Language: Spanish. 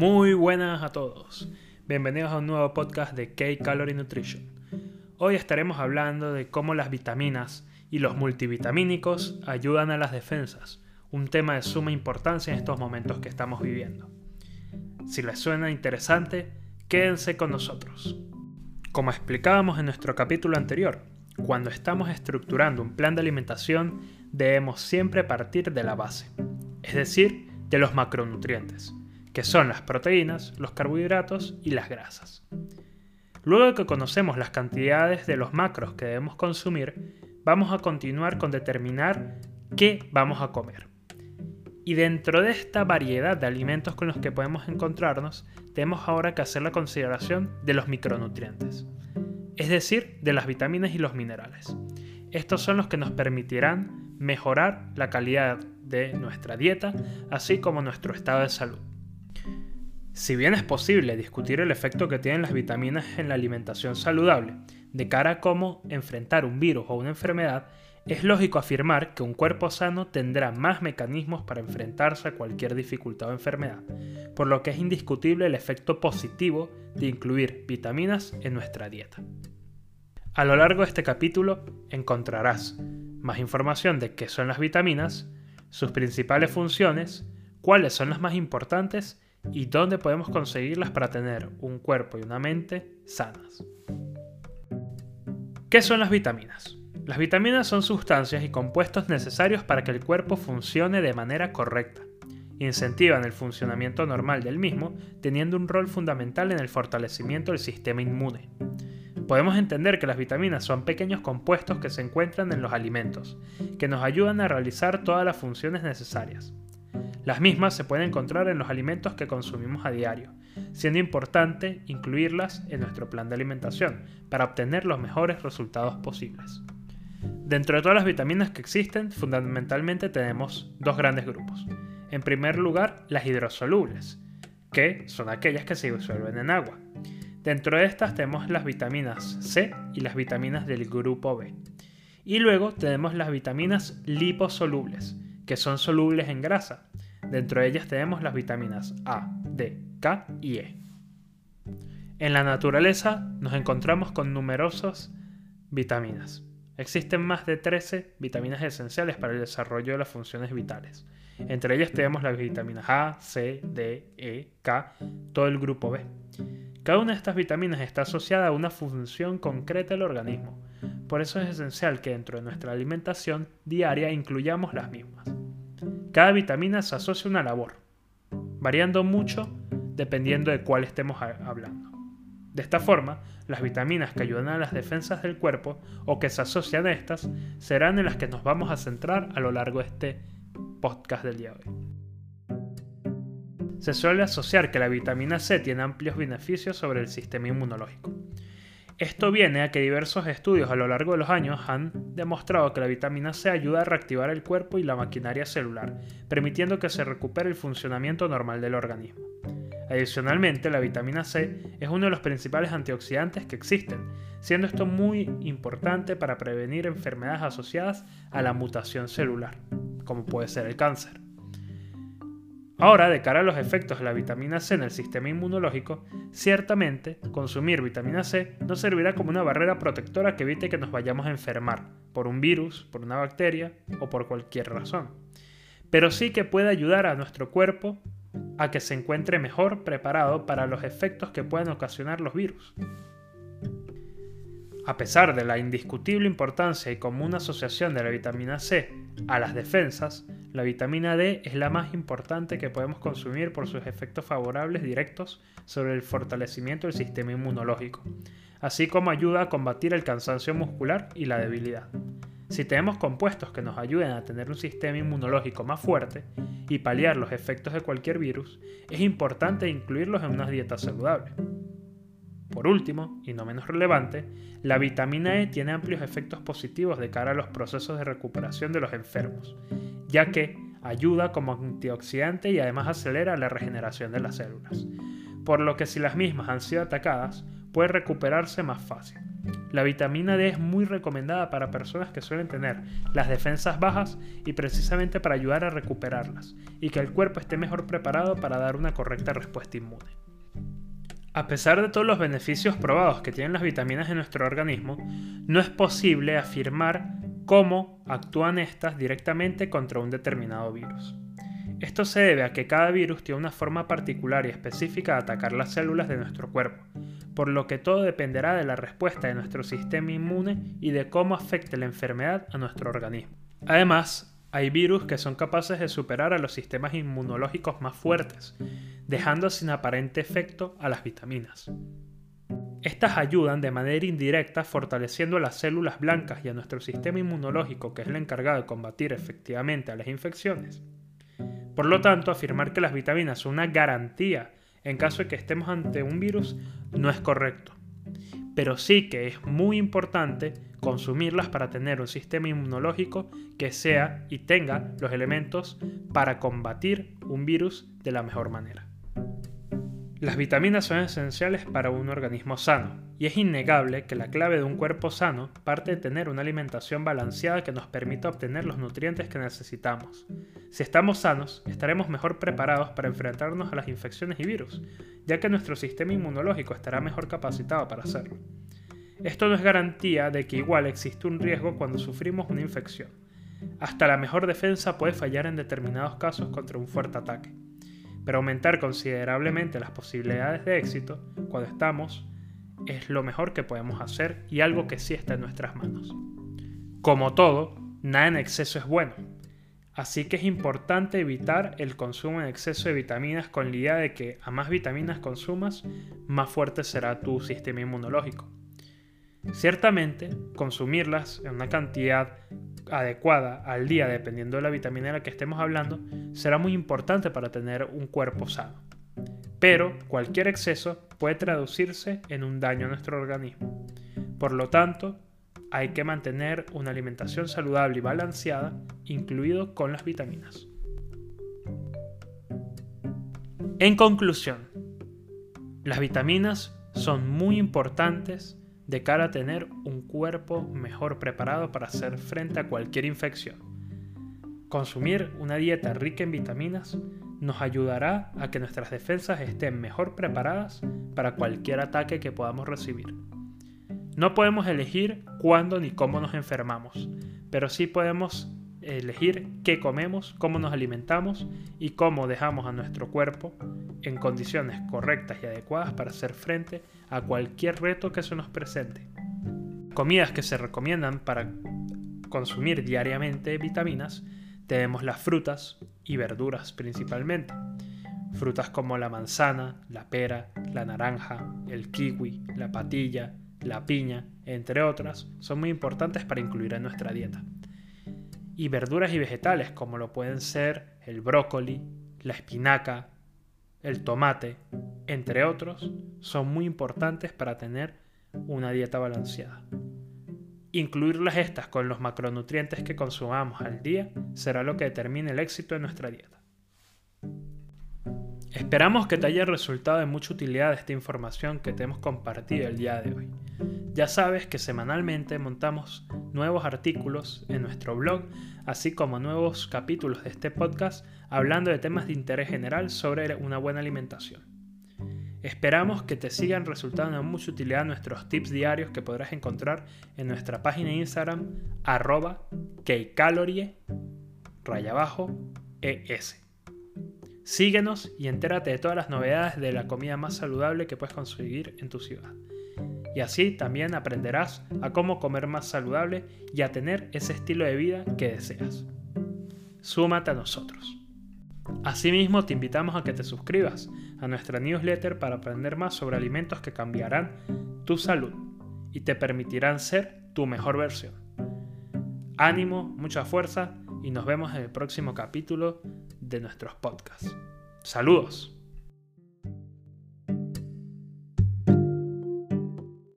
Muy buenas a todos. Bienvenidos a un nuevo podcast de K-Calorie Nutrition. Hoy estaremos hablando de cómo las vitaminas y los multivitamínicos ayudan a las defensas, un tema de suma importancia en estos momentos que estamos viviendo. Si les suena interesante, quédense con nosotros. Como explicábamos en nuestro capítulo anterior, cuando estamos estructurando un plan de alimentación debemos siempre partir de la base, es decir, de los macronutrientes que son las proteínas, los carbohidratos y las grasas. Luego de que conocemos las cantidades de los macros que debemos consumir, vamos a continuar con determinar qué vamos a comer. Y dentro de esta variedad de alimentos con los que podemos encontrarnos, tenemos ahora que hacer la consideración de los micronutrientes, es decir, de las vitaminas y los minerales. Estos son los que nos permitirán mejorar la calidad de nuestra dieta, así como nuestro estado de salud. Si bien es posible discutir el efecto que tienen las vitaminas en la alimentación saludable de cara a cómo enfrentar un virus o una enfermedad, es lógico afirmar que un cuerpo sano tendrá más mecanismos para enfrentarse a cualquier dificultad o enfermedad, por lo que es indiscutible el efecto positivo de incluir vitaminas en nuestra dieta. A lo largo de este capítulo encontrarás más información de qué son las vitaminas, sus principales funciones, cuáles son las más importantes y dónde podemos conseguirlas para tener un cuerpo y una mente sanas. ¿Qué son las vitaminas? Las vitaminas son sustancias y compuestos necesarios para que el cuerpo funcione de manera correcta. Incentivan el funcionamiento normal del mismo, teniendo un rol fundamental en el fortalecimiento del sistema inmune. Podemos entender que las vitaminas son pequeños compuestos que se encuentran en los alimentos, que nos ayudan a realizar todas las funciones necesarias. Las mismas se pueden encontrar en los alimentos que consumimos a diario, siendo importante incluirlas en nuestro plan de alimentación para obtener los mejores resultados posibles. Dentro de todas las vitaminas que existen, fundamentalmente tenemos dos grandes grupos. En primer lugar, las hidrosolubles, que son aquellas que se disuelven en agua. Dentro de estas tenemos las vitaminas C y las vitaminas del grupo B. Y luego tenemos las vitaminas liposolubles, que son solubles en grasa, Dentro de ellas tenemos las vitaminas A, D, K y E. En la naturaleza nos encontramos con numerosas vitaminas. Existen más de 13 vitaminas esenciales para el desarrollo de las funciones vitales. Entre ellas tenemos las vitaminas A, C, D, E, K, todo el grupo B. Cada una de estas vitaminas está asociada a una función concreta del organismo. Por eso es esencial que dentro de nuestra alimentación diaria incluyamos las mismas. Cada vitamina se asocia a una labor, variando mucho dependiendo de cuál estemos hablando. De esta forma, las vitaminas que ayudan a las defensas del cuerpo o que se asocian a estas serán en las que nos vamos a centrar a lo largo de este podcast del día de hoy. Se suele asociar que la vitamina C tiene amplios beneficios sobre el sistema inmunológico. Esto viene a que diversos estudios a lo largo de los años han demostrado que la vitamina C ayuda a reactivar el cuerpo y la maquinaria celular, permitiendo que se recupere el funcionamiento normal del organismo. Adicionalmente, la vitamina C es uno de los principales antioxidantes que existen, siendo esto muy importante para prevenir enfermedades asociadas a la mutación celular, como puede ser el cáncer. Ahora, de cara a los efectos de la vitamina C en el sistema inmunológico, ciertamente consumir vitamina C nos servirá como una barrera protectora que evite que nos vayamos a enfermar por un virus, por una bacteria o por cualquier razón. Pero sí que puede ayudar a nuestro cuerpo a que se encuentre mejor preparado para los efectos que puedan ocasionar los virus. A pesar de la indiscutible importancia y común asociación de la vitamina C a las defensas, la vitamina D es la más importante que podemos consumir por sus efectos favorables directos sobre el fortalecimiento del sistema inmunológico, así como ayuda a combatir el cansancio muscular y la debilidad. Si tenemos compuestos que nos ayuden a tener un sistema inmunológico más fuerte y paliar los efectos de cualquier virus, es importante incluirlos en una dieta saludable. Por último, y no menos relevante, la vitamina E tiene amplios efectos positivos de cara a los procesos de recuperación de los enfermos, ya que ayuda como antioxidante y además acelera la regeneración de las células, por lo que si las mismas han sido atacadas, puede recuperarse más fácil. La vitamina D es muy recomendada para personas que suelen tener las defensas bajas y precisamente para ayudar a recuperarlas y que el cuerpo esté mejor preparado para dar una correcta respuesta inmune. A pesar de todos los beneficios probados que tienen las vitaminas en nuestro organismo, no es posible afirmar cómo actúan estas directamente contra un determinado virus. Esto se debe a que cada virus tiene una forma particular y específica de atacar las células de nuestro cuerpo, por lo que todo dependerá de la respuesta de nuestro sistema inmune y de cómo afecte la enfermedad a nuestro organismo. Además, hay virus que son capaces de superar a los sistemas inmunológicos más fuertes, dejando sin aparente efecto a las vitaminas. Estas ayudan de manera indirecta fortaleciendo las células blancas y a nuestro sistema inmunológico que es el encargado de combatir efectivamente a las infecciones. Por lo tanto, afirmar que las vitaminas son una garantía en caso de que estemos ante un virus no es correcto. Pero sí que es muy importante consumirlas para tener un sistema inmunológico que sea y tenga los elementos para combatir un virus de la mejor manera. Las vitaminas son esenciales para un organismo sano, y es innegable que la clave de un cuerpo sano parte de tener una alimentación balanceada que nos permita obtener los nutrientes que necesitamos. Si estamos sanos, estaremos mejor preparados para enfrentarnos a las infecciones y virus, ya que nuestro sistema inmunológico estará mejor capacitado para hacerlo. Esto no es garantía de que igual existe un riesgo cuando sufrimos una infección. Hasta la mejor defensa puede fallar en determinados casos contra un fuerte ataque pero aumentar considerablemente las posibilidades de éxito cuando estamos es lo mejor que podemos hacer y algo que sí está en nuestras manos. Como todo, nada en exceso es bueno, así que es importante evitar el consumo en exceso de vitaminas con la idea de que a más vitaminas consumas, más fuerte será tu sistema inmunológico. Ciertamente, consumirlas en una cantidad adecuada al día, dependiendo de la vitamina de la que estemos hablando, será muy importante para tener un cuerpo sano. Pero cualquier exceso puede traducirse en un daño a nuestro organismo. Por lo tanto, hay que mantener una alimentación saludable y balanceada, incluido con las vitaminas. En conclusión, las vitaminas son muy importantes de cara a tener un cuerpo mejor preparado para hacer frente a cualquier infección. Consumir una dieta rica en vitaminas nos ayudará a que nuestras defensas estén mejor preparadas para cualquier ataque que podamos recibir. No podemos elegir cuándo ni cómo nos enfermamos, pero sí podemos elegir qué comemos, cómo nos alimentamos y cómo dejamos a nuestro cuerpo en condiciones correctas y adecuadas para hacer frente a cualquier reto que se nos presente. Comidas que se recomiendan para consumir diariamente vitaminas tenemos las frutas y verduras principalmente. Frutas como la manzana, la pera, la naranja, el kiwi, la patilla, la piña, entre otras, son muy importantes para incluir en nuestra dieta. Y verduras y vegetales como lo pueden ser el brócoli, la espinaca, el tomate, entre otros, son muy importantes para tener una dieta balanceada. Incluirlas estas con los macronutrientes que consumamos al día será lo que determine el éxito de nuestra dieta. Esperamos que te haya resultado de mucha utilidad esta información que te hemos compartido el día de hoy. Ya sabes que semanalmente montamos nuevos artículos en nuestro blog, así como nuevos capítulos de este podcast hablando de temas de interés general sobre una buena alimentación. Esperamos que te sigan resultando de mucha utilidad nuestros tips diarios que podrás encontrar en nuestra página de Instagram arroba kcalorie es. Síguenos y entérate de todas las novedades de la comida más saludable que puedes conseguir en tu ciudad y así también aprenderás a cómo comer más saludable y a tener ese estilo de vida que deseas. Súmate a nosotros. Asimismo, te invitamos a que te suscribas a nuestra newsletter para aprender más sobre alimentos que cambiarán tu salud y te permitirán ser tu mejor versión. Ánimo, mucha fuerza y nos vemos en el próximo capítulo de nuestros podcasts. Saludos.